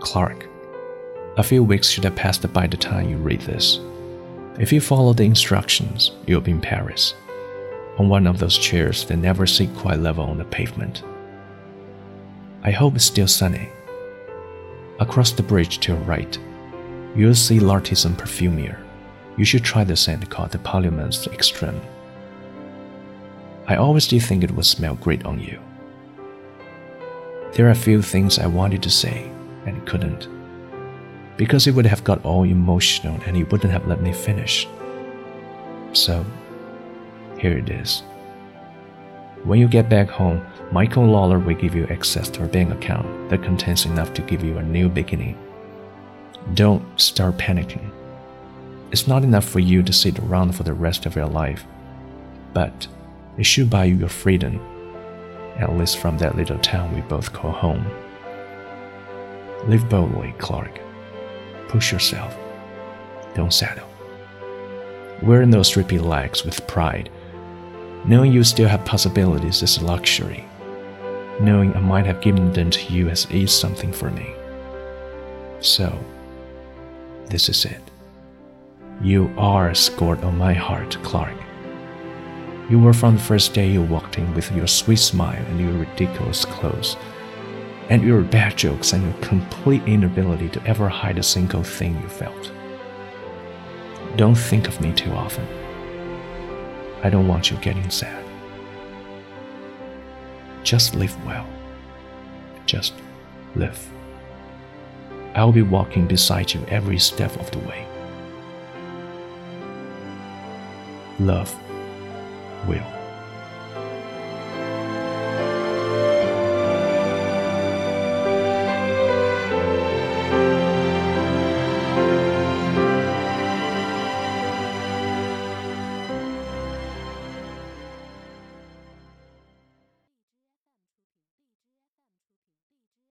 Clark. A few weeks should have passed by the time you read this. If you follow the instructions, you'll be in Paris, on one of those chairs that never sit quite level on the pavement. I hope it's still sunny. Across the bridge to your right, you'll see L'Artisan Parfumeur. You should try the scent called the Papillons Extreme. I always did think it would smell great on you. There are a few things I wanted to say couldn't, because it would have got all emotional and he wouldn't have let me finish. So, here it is. When you get back home, Michael Lawler will give you access to a bank account that contains enough to give you a new beginning. Don't start panicking. It's not enough for you to sit around for the rest of your life, but it should buy you your freedom, at least from that little town we both call home. Live boldly, Clark. Push yourself. Don't settle. Wear those drippy legs with pride. Knowing you still have possibilities is a luxury. Knowing I might have given them to you has eased something for me. So, this is it. You are scored on my heart, Clark. You were from the first day you walked in with your sweet smile and your ridiculous clothes, and your bad jokes and your complete inability to ever hide a single thing you felt. Don't think of me too often. I don't want you getting sad. Just live well. Just live. I'll be walking beside you every step of the way. Love will.